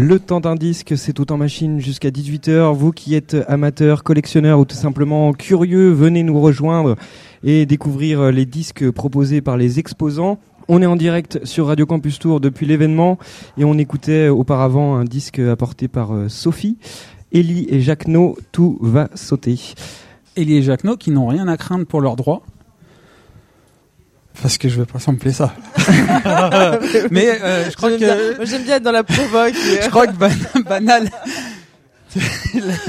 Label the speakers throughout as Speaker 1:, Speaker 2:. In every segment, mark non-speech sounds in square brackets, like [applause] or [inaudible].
Speaker 1: Le temps d'un disque, c'est tout en machine jusqu'à 18h. Vous qui êtes amateur, collectionneur ou tout simplement curieux, venez nous rejoindre et découvrir les disques proposés par les exposants. On est en direct sur Radio Campus Tour depuis l'événement et on écoutait auparavant un disque apporté par euh, Sophie. Ellie et Jacquenot, tout va sauter.
Speaker 2: Ellie et Jacquenot qui n'ont rien à craindre pour leurs droits. Parce que je veux pas sampler ça. [laughs] Mais euh, je crois que
Speaker 3: j'aime bien être dans la provoque.
Speaker 2: je crois que [laughs] Banal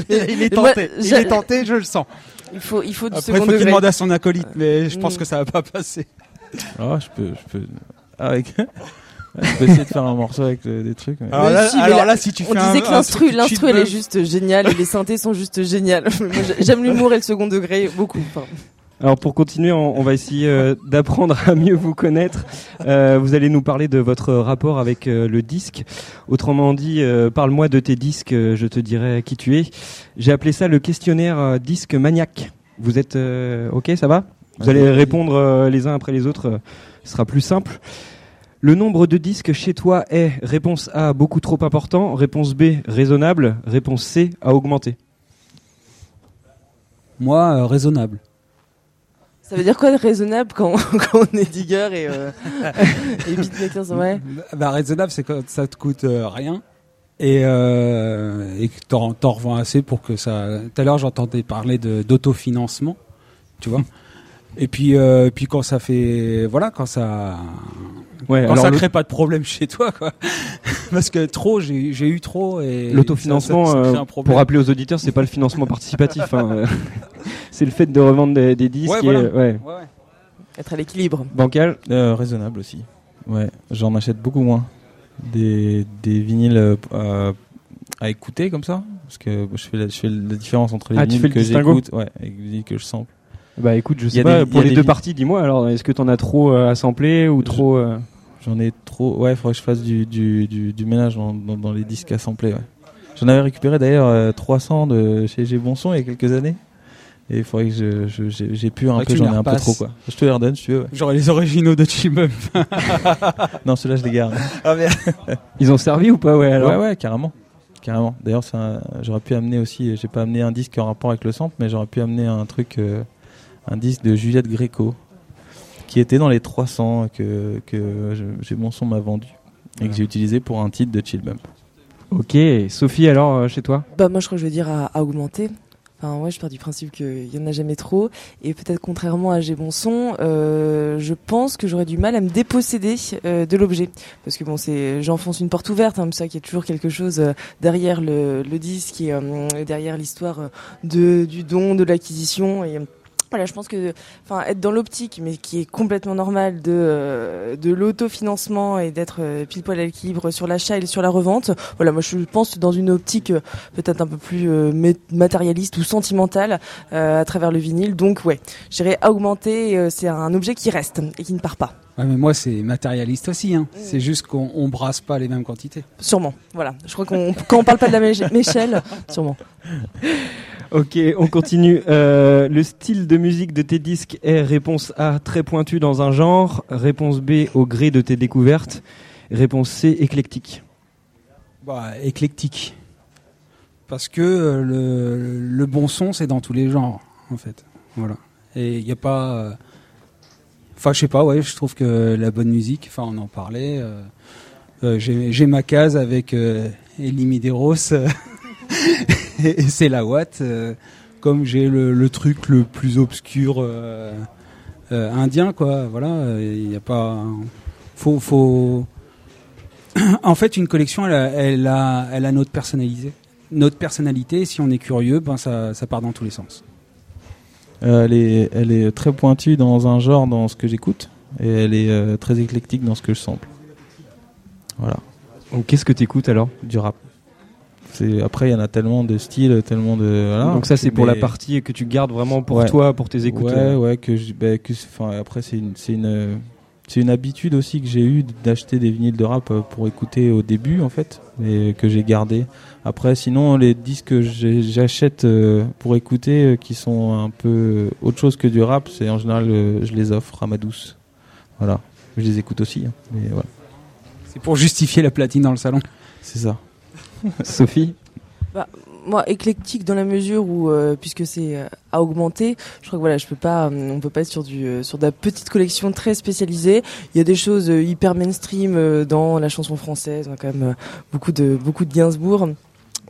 Speaker 2: il, est tenté. il est tenté, je le sens.
Speaker 3: Il faut il faut
Speaker 2: Après, il faut qu'il demande à son acolyte, mais je pense que ça va pas passer.
Speaker 4: Ah, je peux je peux avec [laughs] je peux essayer de faire un morceau avec des trucs.
Speaker 2: Alors, là, si, tu
Speaker 3: on disait que l'instru, l'instru, elle est juste géniale et les synthés sont juste géniales. J'aime l'humour et le second degré beaucoup.
Speaker 1: Alors pour continuer, on, va essayer euh, d'apprendre à mieux vous connaître. Euh, vous allez nous parler de votre rapport avec euh, le disque. Autrement dit, parle-moi de tes disques, je te dirai qui tu es. J'ai appelé ça le questionnaire disque maniaque. Vous êtes ok, ça va Vous allez répondre les uns après les autres, ce sera plus simple. Le nombre de disques chez toi est réponse A beaucoup trop important, réponse B raisonnable, réponse C à augmenter.
Speaker 2: Moi, raisonnable.
Speaker 3: Ça veut dire quoi raisonnable quand, [laughs] quand on est digger et, euh, [laughs] et beatmaker ouais
Speaker 2: bah, Raisonnable, c'est quand ça te coûte euh, rien et, euh, et que t'en, t'en revends assez pour que ça. Tout à l'heure, j'entendais parler de, d'autofinancement, tu vois? Et puis, euh, puis quand ça fait, voilà, quand ça, ouais, quand ça crée pas de problème chez toi, quoi. [laughs] Parce que trop, j'ai, eu trop et
Speaker 1: l'autofinancement. Euh, pour rappeler aux auditeurs, c'est pas le financement participatif. Hein. [laughs] c'est le fait de revendre des, des disques. Ouais,
Speaker 3: voilà. ouais. ouais. Être à l'équilibre.
Speaker 1: Bancal.
Speaker 4: Euh, raisonnable aussi. Ouais, j'en achète beaucoup moins. Des, des vinyles euh, à écouter comme ça, parce que je fais la, je fais la différence entre les ah, vinyles que j'écoute, ouais, et les vinyles que je sample.
Speaker 1: Bah écoute, je sais pas, pour les deux parties, dis-moi alors, est-ce que t'en as trop euh, à sampler ou trop euh
Speaker 4: J'en ai trop, ouais, il faudrait que je fasse du, du, du, ménage dans, dans, les disques à sampler, ouais. J'en avais récupéré d'ailleurs 300 euh, de chez G Bonson il y a quelques années. Et il faudrait que je, j'ai pu un peu, j'en ai un peu trop quoi. Je te les redonne si tu veux. Ouais.
Speaker 2: J'aurais les originaux de Chibum. [laughs] [laughs]
Speaker 4: non, ceux-là je les garde. ah
Speaker 1: merde. [laughs] Ils ont servi ou pas ouais alors
Speaker 4: Ouais ouais, carrément. Carrément. D'ailleurs, j'aurais pu amener aussi, j'ai pas amené un disque en rapport avec le sample, mais j'aurais pu amener un truc un disque de Juliette Gréco qui était dans les 300 que, que j'ai mon son m'a vendu et que j'ai utilisé pour un titre de Chill Bump.
Speaker 1: Ok, Sophie alors euh, chez toi?
Speaker 3: Bah moi je crois que je vais dire à, augmenter. Enfin ouais, je pars du principe qu'il y en a jamais trop. Et peut-être contrairement à J'ai bon son, euh, je pense que j'aurais du mal à me déposséder euh, de l'objet. Parce que bon c'est j'enfonce une porte ouverte, hein, ça qu'il y a toujours quelque chose derrière le, le disque et derrière l'histoire de du don, de l'acquisition. Et voilà, je pense que, enfin, être dans l'optique, mais qui est complètement normal de euh, de l'autofinancement et d'être euh, pile poil à l'équilibre sur l'achat et sur la revente. Voilà, moi je pense dans une optique euh, peut-être un peu plus matérialiste ou sentimentale à travers le vinyle. Donc ouais, j'irai augmenter. c'est un objet qui reste et qui ne part pas.
Speaker 2: Ouais, mais moi c'est matérialiste aussi. Hein. C'est juste qu'on on brasse pas les mêmes quantités.
Speaker 3: Sûrement. Voilà. Je crois qu'on [laughs] quand on parle pas de la méchelle, sûrement.
Speaker 1: Ok, on continue. Euh, le style de musique de tes disques est réponse A, très pointu dans un genre. Réponse B, au gré de tes découvertes. Réponse C, éclectique.
Speaker 2: Bah, éclectique. Parce que euh, le, le bon son, c'est dans tous les genres, en fait. Voilà. Et il n'y a pas. Euh, enfin, je sais pas, ouais, je trouve que la bonne musique, enfin, on en parlait. J'ai ma case avec Elie Medeiros. [laughs] et, c'est la Watt. Euh, comme j'ai le, truc le plus obscur euh, euh, indien, quoi. Voilà, il n'y a pas. Faut, faut. en fait, une collection, elle a, elle a, elle a notre personnalité. Notre personnalité, si on est curieux, ben ça, ça part dans tous les sens.
Speaker 4: Elle, est, elle est très pointue dans un genre, dans ce que j'écoute, et elle est très éclectique dans ce que je sample. Voilà.
Speaker 1: Qu'est-ce que tu écoutes alors
Speaker 4: Du rap? Après il y en a tellement de styles, tellement de
Speaker 1: Donc ça c'est pour la partie que tu gardes vraiment pour toi, pour tes écouteurs.
Speaker 4: Ouais, ouais que bah, enfin après c'est une c'est une c'est une habitude aussi que j'ai eu d'acheter des vinyles de rap euh, pour écouter au début en fait, et que j'ai gardé. Après sinon les disques que j'achète euh, pour écouter euh, qui sont un peu autre chose que du rap, c'est en général je les offre à ma douce. Voilà, je les écoute aussi. Hein, mais voilà.
Speaker 2: C'est pour justifier la platine dans le salon.
Speaker 4: C'est ça. [laughs]
Speaker 1: Sophie?
Speaker 3: Moi éclectique dans la mesure où euh, puisque c'est euh, à augmenter je crois que voilà je peux pas euh, on peut pas être sur du sur de la petite collection très spécialisée. Il y a des choses hyper mainstream dans la chanson française. On a quand même beaucoup de beaucoup de Gainsbourg.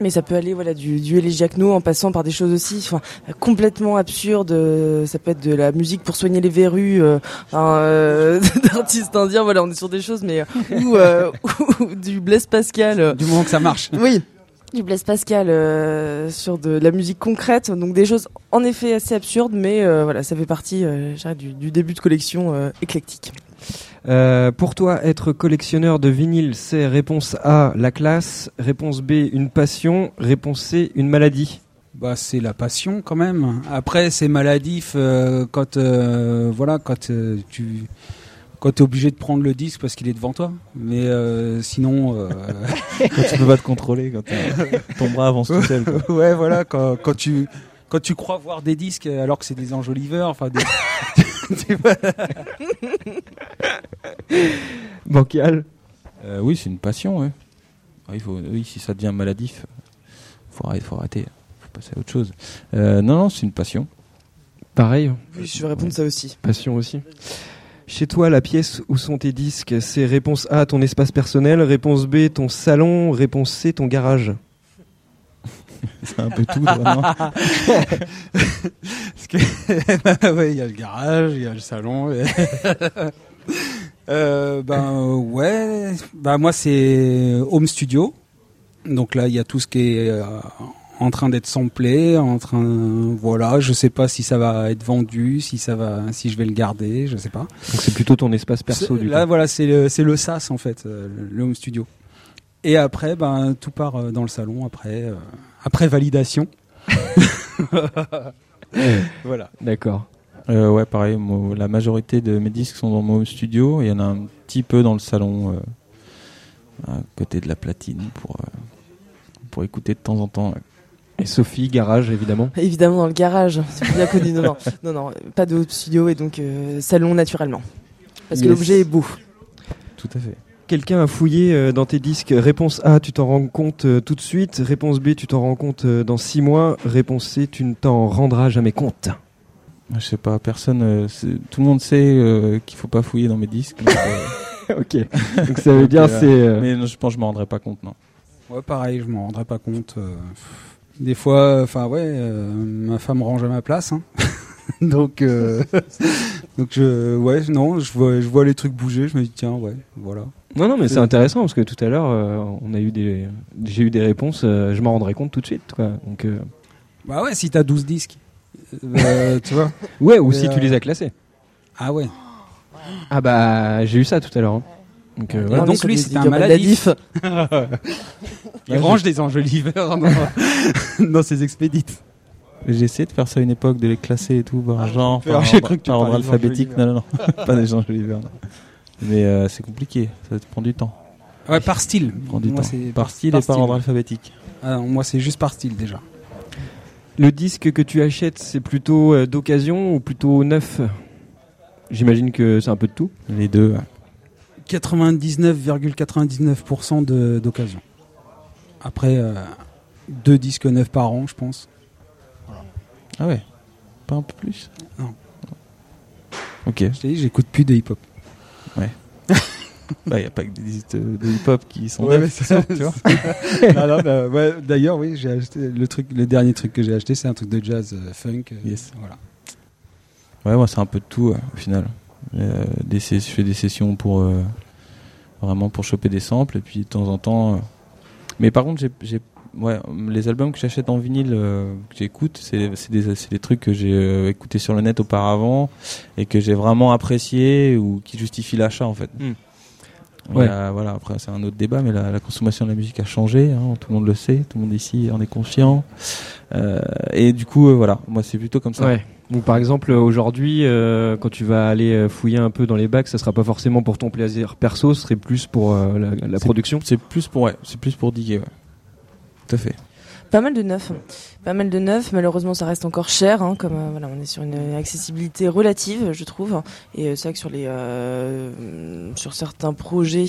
Speaker 3: Mais ça peut aller voilà du du Elie Jacquenot en passant par des choses aussi enfin complètement absurdes. Euh, ça peut être de la musique pour soigner les verrues euh, euh, [laughs] d'artistes indiens voilà on est sur des choses mais [laughs] ou, ou du Blaise Pascal.
Speaker 2: Du moment que ça marche.
Speaker 3: oui. Du Blaise Pascal euh, sur de la musique concrète, donc des choses en effet assez absurdes, mais euh, voilà, ça fait partie euh, du, du début de collection euh, éclectique.
Speaker 1: Euh, pour toi, être collectionneur de vinyle, c'est réponse A, la classe, réponse B, une passion, réponse C, une maladie.
Speaker 2: Bah, c'est la passion quand même. Après, c'est maladif euh, quand euh, voilà, quand euh, tu quand t'es obligé de prendre le disque parce qu'il est devant toi. Mais euh, sinon, euh, [laughs]
Speaker 4: Quand tu peux pas te contrôler, quand ton bras avance tout seul. quoi. [laughs]
Speaker 2: ouais, voilà, quand, quand tu quand tu crois voir des disques alors que c'est des enjoliveurs, enfin des, [laughs] tu vois.
Speaker 1: Bancal.
Speaker 4: Euh, oui, c'est une passion, ouais. Ah, il faut, oui, si ça devient maladif, faut arrêter, faut arrêter, faut passer à autre chose. Euh, non, non, c'est une passion.
Speaker 1: Pareil,
Speaker 3: Oui, je vais répondre ça aussi.
Speaker 1: passion aussi. Chez toi, la pièce où sont tes disques, c'est réponse A, ton espace personnel, réponse B, ton salon, réponse C, ton garage. [laughs]
Speaker 4: C'est un peu tout, vraiment. [laughs]
Speaker 2: Parce que [laughs] ouais, il y a le garage, il y a le salon. et- euh, ben ouais, bah moi c'est home studio. Donc là il y a tout ce qui est euh, en train d'être samplé, en train voilà, je sais pas si ça va être vendu, si ça va si je vais le garder, je sais pas.
Speaker 1: Donc c'est plutôt ton espace perso
Speaker 2: C'est-
Speaker 1: du
Speaker 2: Là
Speaker 1: coup.
Speaker 2: voilà, c'est le c'est le sas en fait, euh, le, home studio. Et après ben tout part euh, dans le salon après euh, après validation. [laughs] voilà.
Speaker 1: D'accord.
Speaker 4: Euh, ouais, pareil, moi, la majorité de mes disques sont dans mon home studio. Il y en a un petit peu dans le salon, euh, à côté de la platine, pour, euh, pour écouter de temps en temps.
Speaker 1: Et Sophie, garage évidemment.
Speaker 3: Évidemment dans le garage, c'est bien connu. Non, non, non, non, pas de studio et donc euh, salon naturellement. Parce que l'objet est beau.
Speaker 4: Tout à fait.
Speaker 1: Quelqu'un a fouillé euh, dans tes disques. Réponse A, tu t'en rends compte euh, tout de suite. Réponse B, tu t'en rends compte euh, dans six mois. Réponse C, tu ne t'en rendras jamais compte.
Speaker 4: Je sais pas, personne, euh, tout le monde sait euh, qu'il faut pas fouiller dans mes disques. euh, [laughs]
Speaker 1: ok. Donc ça [laughs] veut dire c'est. euh,
Speaker 4: mais non, je pense que je m'en rendrai pas compte, non.
Speaker 2: Ouais, pareil, je m'en rendrais pas compte. Des fois, enfin ouais, euh, ma femme range à ma place, hein. [laughs] donc euh, [laughs] donc je ouais non, je vois je vois les trucs bouger, je me dis tiens ouais, voilà.
Speaker 1: Non, non, mais c'est intéressant parce que tout à l'heure, euh, on a eu des, j'ai eu des réponses. euh, je m'en rendrai compte tout de suite, quoi. Donc, euh,
Speaker 2: Bah ouais, si t'as 12 disques, euh, [laughs] tu vois.
Speaker 1: ouais, ou
Speaker 2: Mais,
Speaker 1: si tu les as classés.
Speaker 2: Ah ouais.
Speaker 1: Ah bah, j'ai eu ça tout à l'heure. hein. Donc, euh, voilà.
Speaker 2: donc lui,
Speaker 3: des
Speaker 2: c'était un maladif. [laughs] Il range des enjoliveurs dans, [laughs] dans ses expédites.
Speaker 4: J'ai essayé de faire ça à une époque, de les classer et tout, par genre,
Speaker 2: Alors,
Speaker 4: par,
Speaker 2: j'ai cru que tu
Speaker 4: par ordre alphabétique. Non, non, non, [laughs] pas des gens Jolivers, non. Mais euh, c'est compliqué, ça te prend du temps.
Speaker 2: Ouais, par style.
Speaker 4: Ça prend du
Speaker 2: Moi,
Speaker 4: temps.
Speaker 2: c'est
Speaker 4: Par style et par
Speaker 2: style.
Speaker 4: ordre alphabétique.
Speaker 2: Ah non, moi, c'est juste par style déjà.
Speaker 1: Le disque que tu achètes, c'est plutôt euh, d'occasion ou plutôt neuf? J'imagine que c'est un peu de tout.
Speaker 4: Les deux. ouais.
Speaker 2: 99,99% de- d'occasion. Après, euh, deux disques neufs par an, je pense.
Speaker 4: Ah ouais Pas un peu plus?
Speaker 2: Non.
Speaker 4: Ok.
Speaker 2: Je t'ai dit, j'écoute plus de hip-hop. [laughs]
Speaker 4: Bah, y a pas que des disques de, de hip-hop qui sont
Speaker 2: Ouais,
Speaker 4: ça, tu vois. [laughs]
Speaker 2: Bah, ouais, D'ailleurs, oui, j'ai acheté le truc, le dernier truc que j'ai acheté, c'est un truc de jazz euh, funk. euh,
Speaker 4: Yes.
Speaker 2: Voilà.
Speaker 4: Ouais, moi, c'est un peu de tout, ouais, au final. Euh, des je fais des sessions pour euh, vraiment pour choper des samples, et puis de temps en temps. euh, Mais par contre, j'ai, ouais, les albums que j'achète en vinyle, euh, que j'écoute, c'est, des, des trucs que j'ai euh, écoutés sur le net auparavant et que j'ai vraiment apprécié ou qui justifient l'achat, en fait.
Speaker 1: Hmm.
Speaker 4: A- voilà, après, c'est un autre débat, mais la, la consommation de la musique a changé, hein, tout le monde le sait, tout le monde ici en est conscient. Euh, et du coup, voilà, moi, c'est plutôt comme ça.
Speaker 1: Ouais. Donc par exemple, aujourd'hui, euh, quand tu vas aller euh, fouiller un peu dans les bacs, ça sera pas forcément pour ton plaisir perso, ce serait plus pour euh, la, production.
Speaker 4: C'est plus pour ouais, c'est plus pour diguer, ouais. Tout à fait.
Speaker 3: Pas mal de neufs. Pas mal de neufs. Malheureusement, ça reste encore cher. Hein, comme euh, voilà, on est sur une accessibilité relative, je trouve. Et euh, c'est vrai que sur les euh, sur certains projets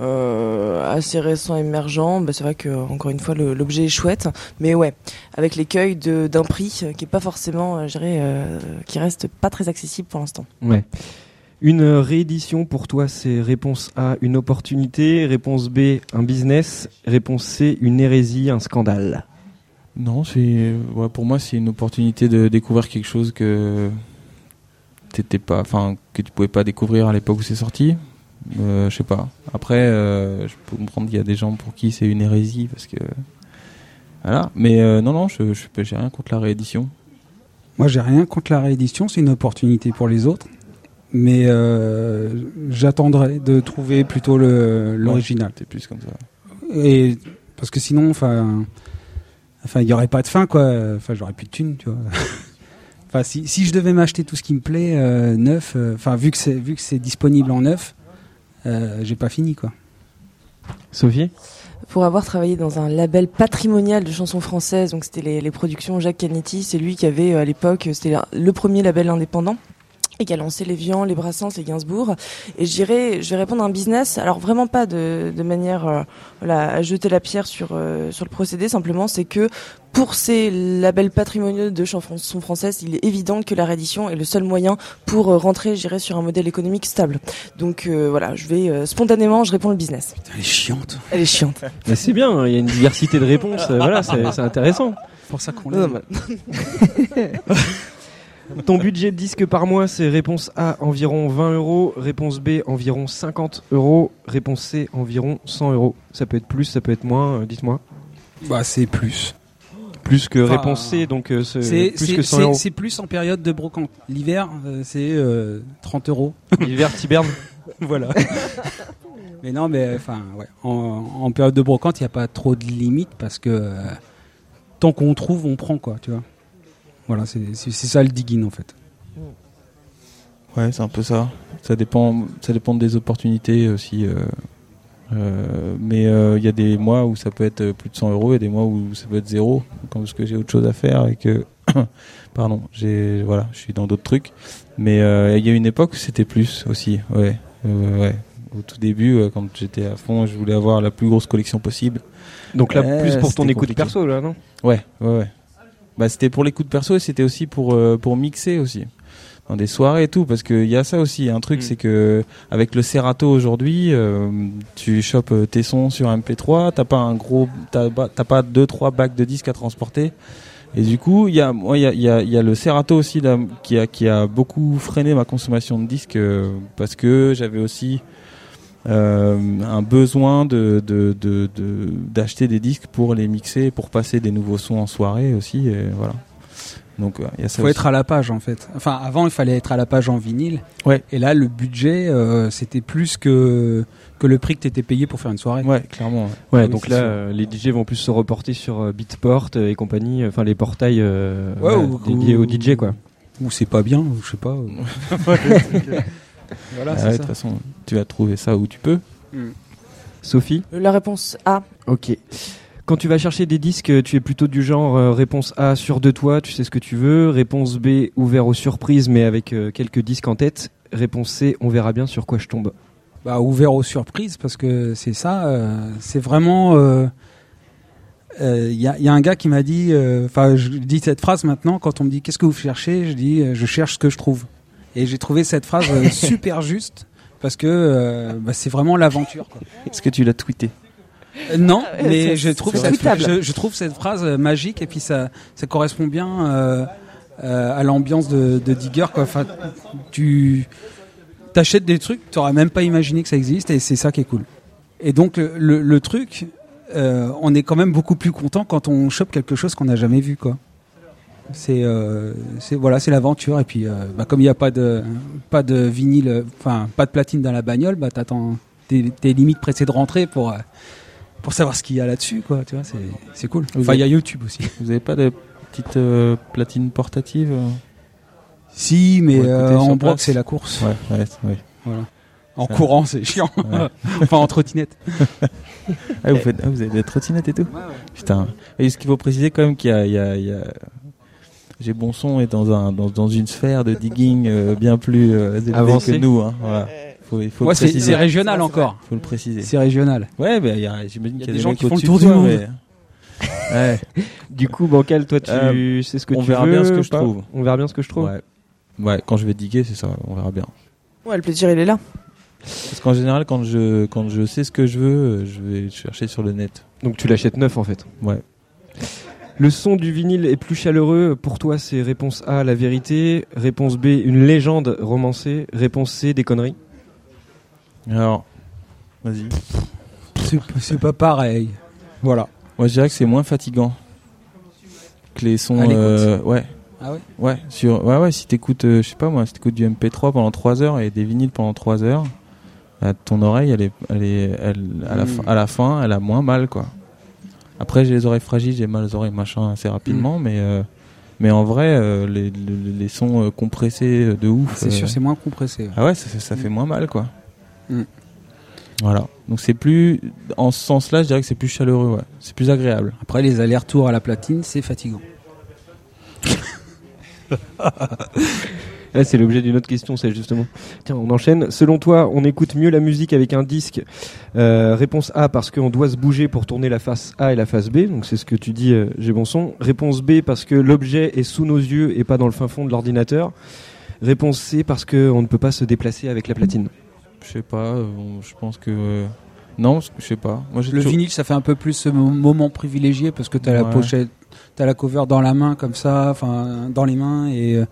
Speaker 3: euh, assez récents émergents, bah, c'est vrai que encore une fois l'objet est chouette. Mais ouais, avec l'écueil d'un prix euh, qui est pas forcément, euh, je dirais, euh, qui reste pas très accessible pour l'instant.
Speaker 1: Ouais. Une réédition pour toi, c'est réponse A, une opportunité, réponse B, un business, réponse C, une hérésie, un scandale.
Speaker 4: Non, c'est ouais, pour moi c'est une opportunité de découvrir quelque chose que t'étais pas, enfin que tu pouvais pas découvrir à l'époque où c'est sorti. Euh, je sais pas. Après, euh, je peux comprendre qu'il y a des gens pour qui c'est une hérésie parce que voilà. Mais euh, non, non, je, je j'ai rien contre la réédition.
Speaker 2: Moi, j'ai rien contre la réédition, c'est une opportunité pour les autres. Mais euh, j'attendrai de trouver plutôt le- l'original.
Speaker 4: C'est plus comme ça.
Speaker 2: Et parce que sinon, enfin, enfin, il y aurait pas de fin, quoi. Enfin, j'aurais plus de thunes, tu vois. [laughs] enfin, si, si je devais m'acheter tout ce qui me plaît euh, neuf, euh, enfin, vu que c'est vu que c'est disponible en neuf, euh, j'ai pas fini, quoi.
Speaker 1: Sophie?
Speaker 3: Pour avoir travaillé dans un label patrimonial de chansons françaises, donc c'était les, les productions Jacques Canetti, c'est lui qui avait à l'époque, c'était le premier label indépendant et qui a lancé les Vians, les Brassens, les Gainsbourg. Et je dirais, je vais répondre à un business, alors vraiment pas de, de manière euh, voilà, à jeter la pierre sur, euh, sur le procédé, simplement c'est que pour ces labels patrimoniaux de chansons françaises, il est évident que la réédition est le seul moyen pour euh, rentrer, je dirais, sur un modèle économique stable. Donc euh, voilà, je vais euh, spontanément, je réponds le business.
Speaker 2: Elle est chiante.
Speaker 3: Elle est chiante. [laughs]
Speaker 1: Mais c'est bien, hein, il y a une diversité de réponses, euh, voilà, c'est c'est intéressant.
Speaker 2: C'est pour ça qu'on [laughs]
Speaker 1: Ton budget de disque par mois, c'est réponse A, environ 20 euros, réponse B, environ 50 euros, réponse C, environ 100 euros. Ça peut être plus, ça peut être moins, euh, dites-moi.
Speaker 2: Bah, c'est plus.
Speaker 1: Plus que
Speaker 2: Enfin,
Speaker 1: réponse C, donc euh, c'est
Speaker 2: C'est
Speaker 1: plus que 100
Speaker 2: c'est-
Speaker 1: euros.
Speaker 2: c'est plus en période de brocante. L'hiver, euh, c'est euh, 30 euros.
Speaker 1: L'hiver, t'hibernes [laughs]
Speaker 2: voilà. mais non, mais enfin, ouais. En, en période de brocante, il n'y a pas trop de limites parce que euh, tant qu'on trouve, on prend, quoi, tu vois. Voilà, c'est ça le digging en fait.
Speaker 4: Ouais, c'est un peu ça. Ça dépend, ça dépend des opportunités aussi. euh, euh, mais euh, il y a des mois où ça peut être plus de 100 euros et des mois où ça peut être zéro, parce que j'ai autre chose à faire et que, [coughs] pardon, j'ai voilà, je suis dans d'autres trucs. Mais euh, il y a une époque où c'était plus aussi, ouais, euh, ouais. Au tout début, quand j'étais à fond, je voulais avoir la plus grosse collection possible.
Speaker 1: Donc là, plus pour ton écoute
Speaker 4: compliqué.
Speaker 1: perso, là, non?
Speaker 4: Ouais, ouais, ouais. Bah, c'était pour les coups de perso et c'était aussi pour, euh, pour mixer aussi. Dans des soirées et tout, parce qu'il y a ça aussi. Un truc,
Speaker 1: Mm.
Speaker 4: c'est que avec le Serato aujourd'hui, euh, tu chopes euh, tes sons sur MP3, t'as pas un gros, t'as pas, t'as pas deux, trois bacs de disques à transporter. Et du coup, il y a, moi, il y a, y, a, y a le Serato aussi là, qui a, qui a beaucoup freiné ma consommation de disques euh, parce que j'avais aussi un besoin de de- de- de- d'acheter des disques pour les mixer, pour passer des nouveaux sons en soirée aussi. Et voilà. Donc euh, il y a ça.
Speaker 2: faut
Speaker 4: aussi.
Speaker 2: être à la page en fait. Enfin, avant, il fallait être à la page en vinyle.
Speaker 4: Ouais.
Speaker 2: Et là, le budget, euh, c'était plus que que le prix que t'étais payé pour faire une soirée.
Speaker 4: Ouais, clairement. ouais.
Speaker 1: Ouais,
Speaker 2: Oui,
Speaker 1: donc là, euh, les DJ vont plus se reporter sur euh, Beatport euh, et compagnie, euh, enfin les portails euh,
Speaker 2: Ouais, ou-
Speaker 1: dédiés
Speaker 2: ou-
Speaker 1: aux DJ, quoi.
Speaker 2: Ou c'est pas bien, ou je sais pas. [laughs] [laughs] voilà,
Speaker 4: Ah
Speaker 2: c'est
Speaker 4: ouais, de toute façon, tu vas trouver ça où tu peux.
Speaker 1: Sophie
Speaker 3: La réponse A.
Speaker 1: Ok. Quand tu vas chercher des disques, euh, tu es plutôt du genre euh, réponse A sûr de toi, tu sais ce que tu veux. Réponse B ouvert aux surprises, mais avec euh, quelques disques en tête. Réponse C, on verra bien sur quoi je tombe.
Speaker 2: Bah, ouvert aux surprises parce que c'est ça. euh, c'est vraiment. Il y, a, y a un gars qui m'a dit. euh, Enfin, je dis cette phrase maintenant. Quand on me dit qu'est-ce que vous cherchez, je dis euh, je cherche ce que je trouve. Et j'ai trouvé cette phrase euh, [laughs] super juste parce que euh, bah, c'est vraiment l'aventure.
Speaker 4: Est-ce que tu l'as tweeté
Speaker 2: Euh, Non, mais je trouve, cette,
Speaker 3: tweetable.
Speaker 2: je, je trouve cette phrase euh, magique et puis ça, ça correspond bien euh, euh, à l'ambiance de, de Digger. Quoi. Enfin, tu t'achètes des trucs, tu n'aurais même pas imaginé que ça existe et c'est ça qui est cool. Et donc le, truc, euh, on est quand même beaucoup plus content quand on chope quelque chose qu'on n'a jamais vu. quoi. C'est euh, voilà, c'est l'aventure et puis euh, bah, comme il n'y a pas de pas de vinyle, enfin pas de platine dans la bagnole, bah t'attends tes, limites pressées de rentrer pour euh, pour savoir ce qu'il y a là-dessus, quoi. Tu vois, c'est c'est cool. Enfin, il y a YouTube aussi. [laughs]
Speaker 4: Vous avez pas de petite euh, platine portative
Speaker 2: Si, mais en broc, c'est la course.
Speaker 4: Ouais, ouais.
Speaker 2: Voilà. En
Speaker 4: Ça-
Speaker 2: courant, c'est chiant. [laughs] Enfin, en trottinette. [laughs]
Speaker 4: Ah, vous, faites, ah, vous avez des trottinettes et tout? Putain. Et ce qu'il faut préciser quand même qu'il y a, il y a, il y a- J'ai bon son est dans un dans, dans une sphère de digging euh, bien plus euh,
Speaker 1: Avancée.
Speaker 4: que nous. Hein. Voilà. Faut, il faut
Speaker 2: Moi,
Speaker 4: le
Speaker 2: c'est régional encore.
Speaker 4: Faut le préciser.
Speaker 2: C'est régional.
Speaker 4: Ouais, mais il y a- j'imagine qu'il y a des,
Speaker 2: gens qui font le tour
Speaker 4: de
Speaker 2: du monde.
Speaker 4: mais- [laughs] Ouais.
Speaker 1: Du coup, Bancal, toi, tu
Speaker 4: Euh,
Speaker 1: sais ce que
Speaker 4: on
Speaker 1: tu
Speaker 4: verra
Speaker 1: veux,
Speaker 4: bien ce que je trouve.
Speaker 1: On verra bien ce que je trouve.
Speaker 4: ouais. Ouais, quand je vais diguer, c'est ça. On verra bien.
Speaker 3: Ouais, le plaisir, il est là.
Speaker 4: Parce qu'en général, quand je quand je sais ce que je veux, euh, je vais chercher sur le net.
Speaker 1: Donc tu l'achètes neuf en fait.
Speaker 4: Ouais.
Speaker 1: Le son du vinyle est plus chaleureux. Pour toi, c'est réponse A, la vérité. Réponse B, une légende romancée. Réponse C, des conneries.
Speaker 4: Alors, vas-y.
Speaker 2: C'est pas pareil. Voilà.
Speaker 4: Moi, je dirais que c'est moins fatigant que les sons. Euh, ouais.
Speaker 2: Ah ouais?
Speaker 4: Ouais, sur, ouais, ouais, si t'écoutes, euh, je sais pas moi, si t'écoutes du MP3 pendant 3 heures et des vinyles pendant 3 heures, bah, ton oreille, elle est, elle est, elle, à, la
Speaker 2: Mm.
Speaker 4: fin, à la fin, elle a moins mal, quoi. Après, j'ai les oreilles fragiles, j'ai mal aux oreilles, machin, assez rapidement, mais, euh, mais en vrai, euh, les, les, les sons euh, compressés de ouf.
Speaker 2: C'est sûr, c'est moins compressé.
Speaker 4: Ah ouais, ça, fait- ça fait moins mal, quoi.
Speaker 2: Mm.
Speaker 4: Voilà. Donc c'est plus, en ce sens-là, je dirais que c'est plus chaleureux, ouais. C'est plus agréable.
Speaker 2: Après, les allers-retours à la platine, c'est fatigant. [laughs]
Speaker 1: Là, c'est l'objet d'une autre question, c'est justement. Tiens, on enchaîne. Selon toi, on écoute mieux la musique avec un disque Euh, Réponse A, parce qu'on doit se bouger pour tourner la face A et la face B. Donc c'est ce que tu dis, euh, j'ai bon son. Réponse B, parce que l'objet est sous nos yeux et pas dans le fin fond de l'ordinateur. Réponse C, parce qu'on ne peut pas se déplacer avec la platine.
Speaker 4: Je sais pas, euh, je pense que. Non, je sais pas. Moi,
Speaker 2: Le
Speaker 4: toujours-
Speaker 2: vinyle, ça fait un peu plus ce mo- moment privilégié parce que t'as la
Speaker 4: Ouais.
Speaker 2: pochette, t'as la cover dans la main comme ça, enfin dans les mains et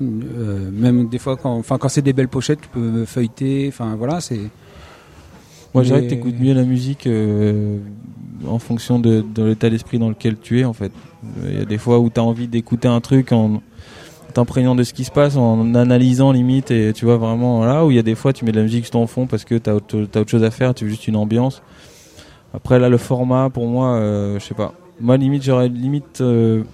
Speaker 2: euh, même des fois quand, enfin quand c'est des belles pochettes, tu peux feuilleter, enfin voilà, c'est.
Speaker 4: Moi, je dirais que t'écoutes mieux la musique euh, en fonction de, de l'état d'esprit dans lequel tu es, en fait. Il y a des fois où t'as envie d'écouter un truc en t'imprégnant de ce qui se passe, en analysant limite, et tu vois vraiment là où il y a des fois tu mets de la musique juste en fond parce que t'as autre, t'as autre chose à faire, tu veux juste une ambiance. Après là, le format, pour moi, euh, je sais pas. Moi, limite, j'aurais limite, euh,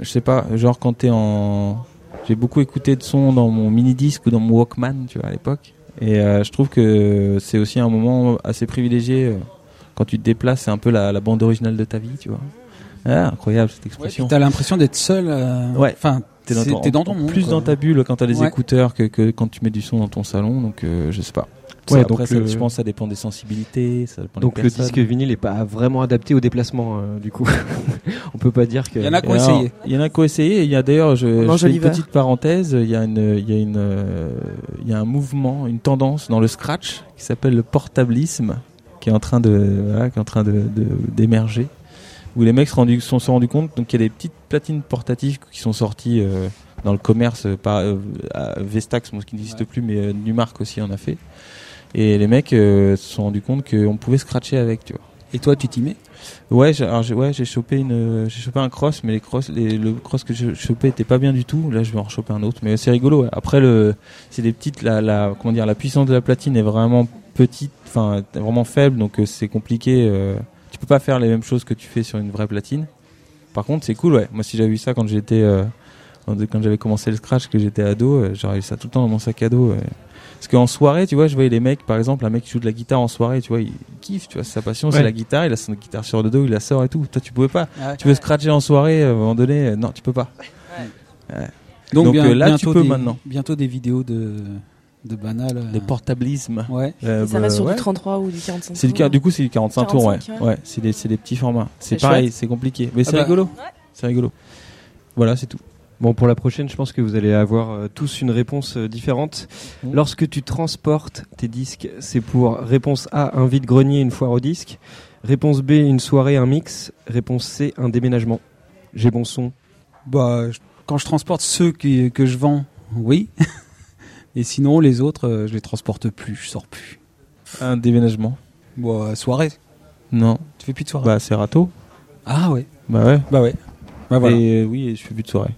Speaker 4: je sais pas, genre quand t'es en, j'ai beaucoup écouté de sons dans mon mini disque ou dans mon Walkman, tu vois, à l'époque. Et euh, je trouve que c'est aussi un moment assez privilégié euh, quand tu te déplaces. C'est un peu la, la bande originale de ta vie, tu vois. Ah, incroyable cette
Speaker 2: Ouais,
Speaker 4: expression.
Speaker 2: puis t'as l'impression d'être seul. euh,
Speaker 4: Ouais.
Speaker 2: Enfin,
Speaker 4: T'es dans ton-
Speaker 2: t'es dans ton
Speaker 4: en
Speaker 2: monde.
Speaker 4: plus
Speaker 2: quoi.
Speaker 4: dans ta bulle quand t'as des
Speaker 2: Ouais.
Speaker 4: écouteurs que, que quand tu mets du son dans ton salon. Donc euh, je sais pas.
Speaker 1: Ouais,
Speaker 4: Ça,
Speaker 1: donc
Speaker 4: après, ça-
Speaker 1: le-
Speaker 4: je pense que ça dépend des sensibilités. Ça dépend
Speaker 1: Donc
Speaker 4: des
Speaker 1: le disque vinyle n'est pas vraiment adapté au déplacement, euh, du coup. [laughs] on peut pas dire que.
Speaker 2: Il y en a qui ont essayé.
Speaker 4: Il y en a qui ont essayé. et Il y a d'ailleurs, je, je fais une petite parenthèse. Il y a une, il y a une, euh, il y a un mouvement, une tendance dans le scratch qui s'appelle le portablisme, qui est en train de, voilà, qui est en train de, de- d'émerger. Où les mecs se rendu, sont, se sont rendus compte, donc il y a des petites platines portatives qui sont sorties euh, dans le commerce par euh, Vestax, bon, ce qui n'existe plus, mais euh, Numark aussi en a fait. Et les mecs euh, se sont rendus compte qu'on pouvait scratcher avec, tu vois.
Speaker 2: Et toi, tu t'y mets
Speaker 4: Ouais, j'ai, alors j'ai, ouais, j'ai chopé une, euh, j'ai chopé un cross, mais les cross, les, le cross que j'ai chopé était pas bien du tout. Là, je vais en choper un autre, mais c'est rigolo. ouais. Après, le, c'est des petites, la, la, comment dire, la puissance de la platine est vraiment petite, enfin, vraiment faible, donc euh, c'est compliqué. euh, tu peux pas faire les mêmes choses que tu fais sur une vraie platine. Par contre, c'est cool, ouais. Moi, si j'avais eu ça quand j'étais, euh, quand j'avais commencé le scratch, que j'étais ado, j'aurais eu ça tout le temps dans mon sac à dos. ouais. Parce qu'en soirée, tu vois, je voyais les mecs, par exemple, un mec qui joue de la guitare en soirée, tu vois, il kiffe, tu vois, c'est sa passion, c'est la guitare, il a son guitare sur le dos, il la sort et tout. Toi, tu pouvais pas. Tu veux scratcher en soirée, à un moment donné, euh, non, tu peux pas. Donc,
Speaker 2: bien-
Speaker 4: euh, là, tu peux
Speaker 2: des-
Speaker 4: maintenant.
Speaker 2: Bientôt des vidéos de, de banal. euh,
Speaker 4: Le portablisme.
Speaker 2: Ouais.
Speaker 4: Euh,
Speaker 3: ça
Speaker 4: bah,
Speaker 3: va sur
Speaker 4: ouais.
Speaker 3: du 33 ou du 45
Speaker 4: C'est le cas, du coup, c'est du 45, tours, ouais.
Speaker 3: 45,
Speaker 4: Ouais, c'est des, c'est des petits formats. C'est pareil, c'est compliqué. Mais c'est
Speaker 2: bah.
Speaker 4: rigolo. C'est rigolo. Voilà, c'est tout.
Speaker 1: Bon, pour la prochaine, je pense que vous allez avoir euh, tous une réponse euh, différente.
Speaker 4: Mhm.
Speaker 1: Lorsque tu transportes tes disques, c'est pour réponse A, un vide-grenier, une foire au disque. Réponse B, une soirée, un mix. Réponse C, un déménagement. J'ai bon son.
Speaker 2: Bah, je- quand je transporte ceux qui- que je vends, oui. [laughs] Et sinon, les autres, euh, je les transporte plus, je sors plus.
Speaker 4: Un déménagement.
Speaker 2: Bon, euh, soirée.
Speaker 4: Non.
Speaker 2: Tu fais plus de soirée
Speaker 4: Bah, c'est râteau.
Speaker 2: Ah ouais.
Speaker 4: Bah ouais.
Speaker 2: Bah ouais. Bah voilà.
Speaker 4: Et euh, oui, je fais plus de soirée.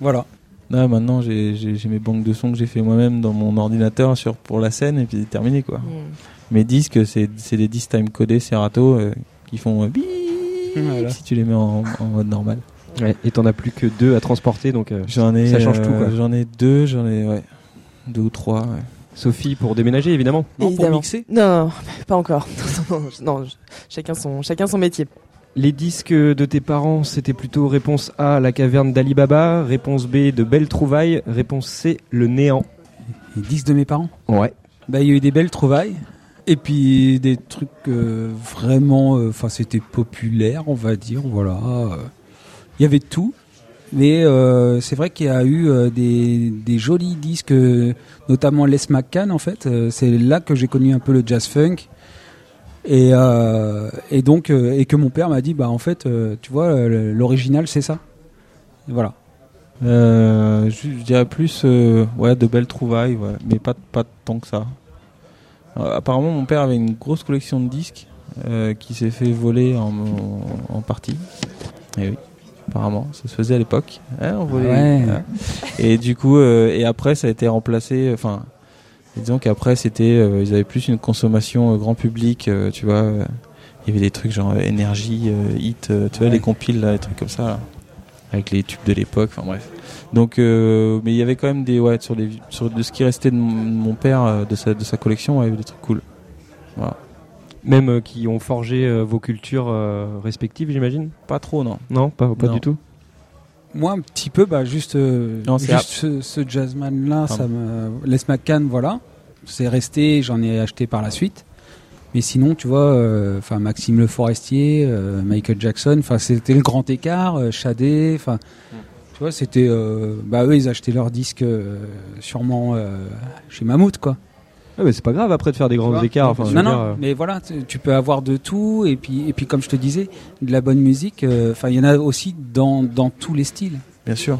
Speaker 2: Voilà.
Speaker 4: Là, maintenant, j'ai mes banques de sons que j'ai fait moi-même dans mon ordinateur sur, pour la scène et puis c'est terminé, quoi.
Speaker 3: Hmm.
Speaker 4: Mes disques, c'est c'est des disques time codés Serato euh, qui font euh, bip
Speaker 2: Voilà.
Speaker 4: si tu les mets en, en mode normal.
Speaker 1: Ouais, et t'en as plus que deux à transporter, donc euh,
Speaker 4: J'en ai,
Speaker 1: Ça change tout, quoi.
Speaker 4: J'en ai deux, j'en ai ouais, deux ou trois. ouais.
Speaker 1: Sophie pour déménager évidemment.
Speaker 4: Non, pour
Speaker 3: Évidemment.
Speaker 4: mixer
Speaker 3: Non, non, [laughs] pas encore. Non, non, non, chacun son, chacun son métier.
Speaker 1: Les disques de tes parents, c'était plutôt réponse A, la caverne d'Ali Baba, réponse B, de belles trouvailles, réponse C, le néant.
Speaker 2: Les disques de mes parents?
Speaker 1: Ouais.
Speaker 2: Bah, il y a eu des belles trouvailles. Et puis des trucs euh, vraiment. Enfin, c'était populaire, on va dire. Voilà. Euh, Il y avait tout. Mais euh, c'est vrai qu'il y a eu euh, des, des jolis disques, euh, notamment Les McCann en fait. Euh, c'est là que j'ai connu un peu le jazz funk. Et, euh, et donc, euh, et que mon père m'a dit, bah en fait, euh, tu vois, l'original c'est ça. Voilà.
Speaker 4: Euh, je, je dirais plus euh, ouais de belles trouvailles ouais, mais pas pas tant que ça apparemment mon père avait une grosse collection de disques qui s'est fait voler en, en, en partie et oui apparemment ça se faisait à l'époque Hein, on volait-
Speaker 2: Ouais.
Speaker 4: et du coup euh, et après ça a été remplacé enfin disons qu'après c'était euh, ils avaient plus une consommation euh, grand public euh, tu vois euh, il y avait des trucs genre euh, énergie euh, hit euh, tu vois les compiles là, les trucs comme ça là avec les tubes de l'époque, enfin bref. Donc, euh, mais il y avait quand même des, ouais, sur les, sur de ce qui restait de mon, père, de sa, de sa collection, ouais, il y avait des trucs cool. Voilà.
Speaker 1: Même euh, qui ont forgé euh, vos cultures euh, respectives, j'imagine?
Speaker 4: Pas trop, non.
Speaker 1: Non, pas, pas
Speaker 4: Non.
Speaker 1: du tout?
Speaker 2: Moi, un petit peu, bah, juste, euh,
Speaker 4: Non, c'est
Speaker 2: juste ce, ce jazzman-là, ça
Speaker 4: Pardon.
Speaker 2: me. Les McCann, voilà. C'est resté, j'en ai acheté par la suite. Mais sinon, tu vois, euh, enfin Maxime Le Forestier, euh, Michael Jackson, enfin c'était le grand écart, euh, Shadé, enfin tu vois, c'était, bah eux ils achetaient leurs disques sûrement chez Mammouth quoi.
Speaker 1: Ah, mais c'est pas grave après de faire des grands écarts. Enfin,
Speaker 2: non non,
Speaker 1: dire, euh,
Speaker 2: mais voilà, tu, tu peux avoir de tout et puis et puis comme je te disais, de la bonne musique. euh, Enfin il y en a aussi dans dans tous les styles.
Speaker 4: Bien sûr.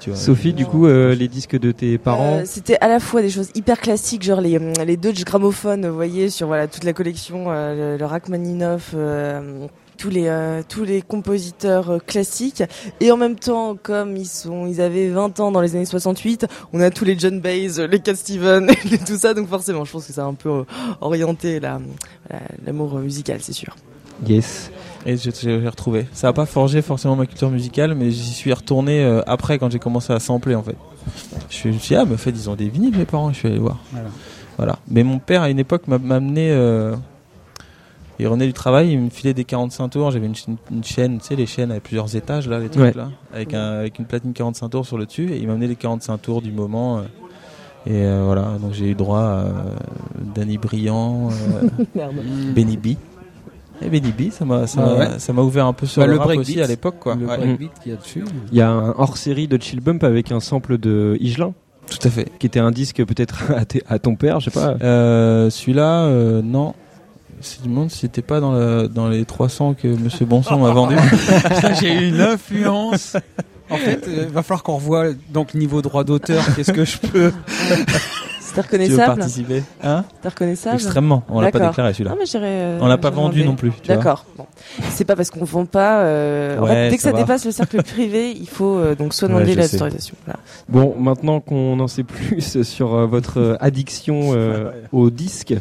Speaker 4: Tu vois,
Speaker 1: Sophie, du coup, euh, les disques de tes parents.
Speaker 3: Euh, C'était à la fois des choses hyper classiques, genre les, les Dodge gramophones, vous voyez, sur voilà toute la collection, euh, le, le Rachmaninoff, euh, tous les euh, tous les compositeurs euh, classiques, et en même temps, comme ils sont, ils avaient 20 ans dans les années 68, on a tous les John Baez, les Cat Stevens, [laughs] et tout ça, donc forcément, je pense que ça a un peu euh, orienté la la- l'amour musical, c'est sûr.
Speaker 1: Yes.
Speaker 4: Et j'ai j'ai retrouvé. Ça a pas forgé forcément ma culture musicale, mais j'y suis retourné euh, après quand j'ai commencé à sampler en fait. Je suis je me suis dit, ah, mais en fait, ils ont des vinyles, mes parents, je suis allé voir.
Speaker 2: Voilà.
Speaker 4: Voilà. Mais mon père, à une époque, m'a m'a amené. Euh, il revenait du travail, il me filait des 45 tours. J'avais une, ch- une chaîne, tu sais, les chaînes avec plusieurs étages, là, les trucs
Speaker 1: Ouais.
Speaker 4: là, avec, un, avec une platine 45 tours sur le dessus. Et il m'a amené les 45 tours du moment. euh, et euh, voilà, donc j'ai eu droit à euh, Danny Briand, euh. [laughs] Benny B. Et Benny B, ça m'a ça
Speaker 2: Ouais,
Speaker 4: m'a-
Speaker 2: ouais.
Speaker 4: ouvert un peu sur
Speaker 2: Bah,
Speaker 4: le,
Speaker 2: le
Speaker 4: rap
Speaker 2: breakbeat.
Speaker 4: aussi à l'époque, quoi.
Speaker 2: Le
Speaker 4: Ouais.
Speaker 2: breakbeat qu'il y a dessus.
Speaker 1: Il y a un hors-série de Chill Bump avec un sample de Igelin,
Speaker 4: Tout à fait.
Speaker 1: qui était un disque peut-être [laughs] à, ton père, je sais pas.
Speaker 4: Euh, Celui-là, euh, non. Je me demande si c'était pas dans, le, dans les 300 que Monsieur Bonson m'a vendu. [laughs]
Speaker 2: J'ai eu une influence. En fait, il va falloir qu'on revoie donc niveau droit d'auteur. Qu'est-ce que je peux [laughs]
Speaker 3: C'était
Speaker 4: tu veux
Speaker 3: reconnaissable.
Speaker 4: participer Hein?
Speaker 3: C'était reconnaissable.
Speaker 4: Extrêmement. On l'a pas
Speaker 3: D'accord.
Speaker 4: déclaré celui-là.
Speaker 3: Euh,
Speaker 4: On l'a pas vendu non plus.
Speaker 3: D'accord. Bon. C'est pas parce qu'on vend pas. euh, en
Speaker 4: Ouais,
Speaker 3: fait, dès que
Speaker 4: ça
Speaker 3: dépasse le cercle [laughs] privé, il faut euh, donc soit demander l'autorisation. Voilà.
Speaker 1: Bon, maintenant qu'on en sait plus sur euh, votre euh, addiction euh, au disque, euh,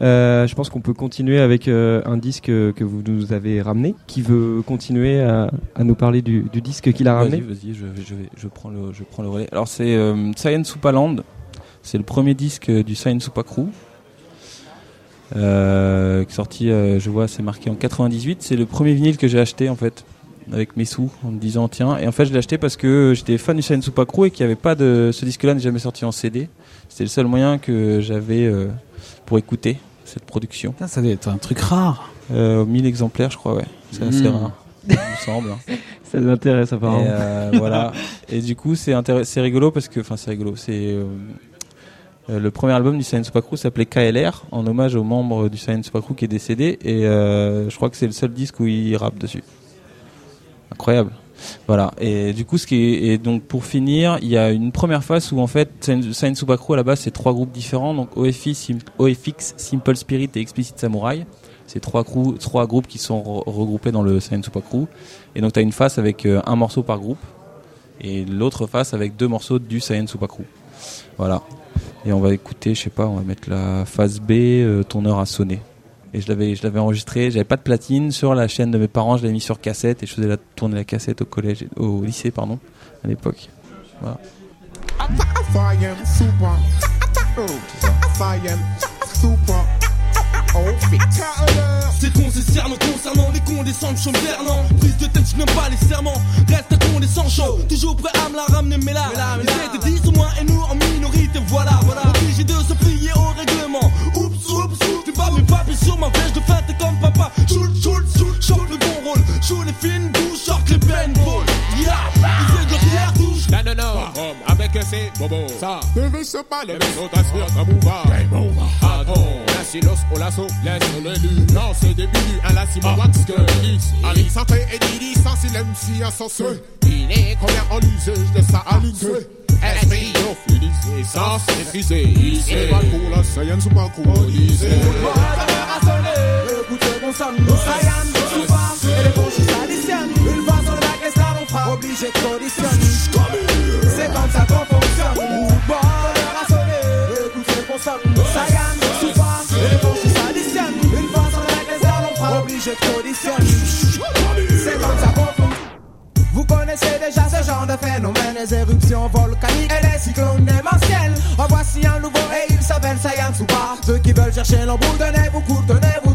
Speaker 1: je pense qu'on peut continuer avec euh, un disque euh, que vous nous avez ramené. Qui veut continuer à, à nous parler du, du disque qu'il a ramené
Speaker 4: vas-y, je, je, vais- je, prends le, je prends le relais. Alors c'est euh, Science Soupaland. C'est le premier disque euh, du Science Soupa Crew. Euh, sorti, euh, je vois, c'est marqué en 98. C'est le premier vinyle que j'ai acheté en fait, avec mes sous, en me disant tiens. Et en fait, je l'ai acheté parce que j'étais fan du Science Soupa Crew et qu'il n'y avait pas de. Ce disque-là n'est jamais sorti en CD. C'était le seul moyen que j'avais euh, pour écouter cette production.
Speaker 2: Putain, Ça doit être un truc rare.
Speaker 4: Euh, 1000 exemplaires, je crois, ouais. C'est assez
Speaker 2: Mm.
Speaker 4: rare, il me semble. hein. [laughs]
Speaker 1: Ça nous intéresse
Speaker 4: Et,
Speaker 1: apparemment.
Speaker 4: euh, voilà. Et du coup, c'est c'est rigolo parce que, enfin, c'est rigolo. C'est euh, euh, le premier album du Science Super Crew s'appelait KLR en hommage au membre du Science Super Crew qui est décédé. Et je crois que c'est le seul disque où il rappe dessus. Incroyable. Voilà. Et du coup, ce qui est, et donc pour finir, il y a une première phase où en fait, Super Crew à la base, c'est trois groupes différents. Donc OFI, OFX, Simple Spirit et Explicit Samurai. C'est trois, groupes qui sont re- regroupés dans le Super Crew. Et donc tu as une face avec euh, un morceau par groupe et l'autre face avec deux morceaux du Super Crew. Voilà. Et on va écouter, je sais pas, on va mettre la phase B, euh, ton heure a sonné. Et je l'avais, je l'avais enregistré, j'avais pas de platine sur la chaîne de mes parents, je l'avais mis sur cassette et je faisais la, tourner la cassette au collège, et- au lycée, pardon, à l'époque.
Speaker 5: Super.
Speaker 6: C'est con, c'est cernant concernant les cons des centres vernant Prise de tête, je n'aime pas les serments. Reste un con des sans chaud. Toujours prêt à me la ramener, mais là, c'était 10 ou moins et nous en minorité, voilà. voilà. Obligé de se plier au règlement. Oups, mes papiers sur ma flèche de fête comme papa. Choule, choule, choule, chante le bon rôle. Choule les fines bouches, short les paintballs. Yeah, il fait de pierre touche.
Speaker 5: Non, non, non, avec ces bobos. Ça, ne se pas les maisons t'assure ta mouva. Attends, la silos au lasso, laisse l'élu. Non, c'est début, un lassiment wax que X. Ali, santé et Didi, sans silence, si insensé. Il est combien en l'usage de ça à ophilisé, sens maîtrisé. Ici, pas pour la science ou pas pour lycée.
Speaker 6: Écoutez mon son, Sayan, Souba, et les bons chez s'additionnent. Une fois sur la caisse, là on fera obligé de conditionner. C'est comme ça qu'on fonctionne. Bon, l'heure a sonné. Écoutez mon son, Sayan, Souba, et les bons chez s'additionnent. Une fois sur la caisse, là on fera obligé de conditionner. C'est comme ça qu'on fonctionne. Connaissez déjà ce genre de phénomène, les éruptions volcaniques et les cyclones démentiels. En voici un nouveau et il s'appelle Saiyan Tsuba. Ceux qui veulent chercher l'embout, donnez-vous coup. Aïe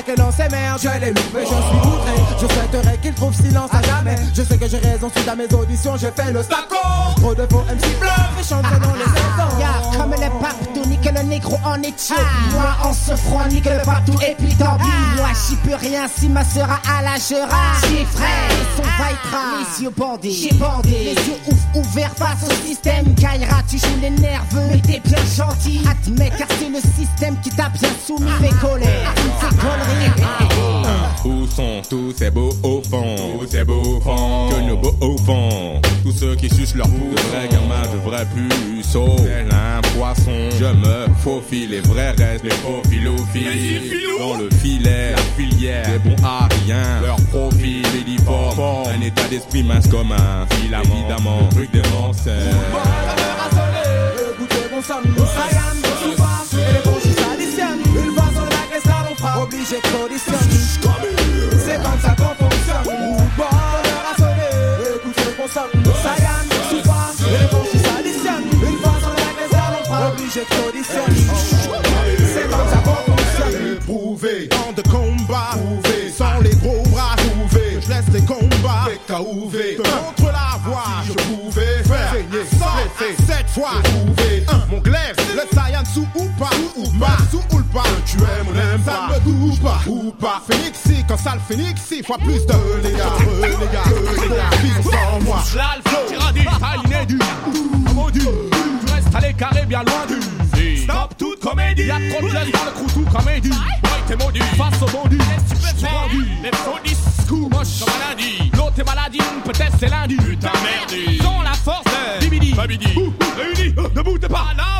Speaker 6: Attaquez dans ces mers, je l'ai loupé, je suis outré. Je souhaiterais qu'il trouve silence à jamais. Je sais que j'ai raison suite à mes auditions, j'ai fait le stacco. Trop de faux MC bluff et chantent dans les saisons.
Speaker 7: Ya, comme les partout, nique le négro en Éthiopie. Moi, en ce froid, nique le partout, et puis tant pis. Moi, j'y peux rien si ma sœur a à la gera. J'ai frère, son vaitra. Les yeux bandés, j'ai bandé. Les yeux ouf ouverts face au système. Kaira, tu joues les nerveux, mais t'es bien gentil. Admets, car c'est le système qui t'a bien soumis. Fais colère.
Speaker 5: Où sont tous ces beaux au fond Tous ces beaux Que nos beaux au fond. Tous ceux qui sucent leur pouce De vrais gamins, de vrais puceaux Tel un poisson Je me faufile Les vrais restent Les faux philophiles Dans le filet La filière Des bons à rien. Leur profil Édiforme Un état d'esprit mince comme un Évidemment Le truc des mensonges
Speaker 6: mon son, Sayan, Souba,
Speaker 5: Montre la voie, je pouvais faire saigner sans cette fois, prouvé, mon glaive, le Saiyan sous ou pas, ou pas, sous ou pas, tu aimes ou n'aimes pas, ça me douche pas, ou pas, Phoenix, si, quand ça le Phoenix, six fois plus de renégat, renégat, renégat, vivre sans moi,
Speaker 8: L'alpha, taille du. Maudit, tu restes à bien loin du. Stop toute comédie. Y'a trop de dans le crew, tout comédie Boy t'es maudit, face au bondu Qu'est-ce que tu peux faire Les faux discours moches. Comme un lundi c'est lundi. Putain merdi Dans la force. Bibidi Babidi Réunis, ne boutez pas. Voici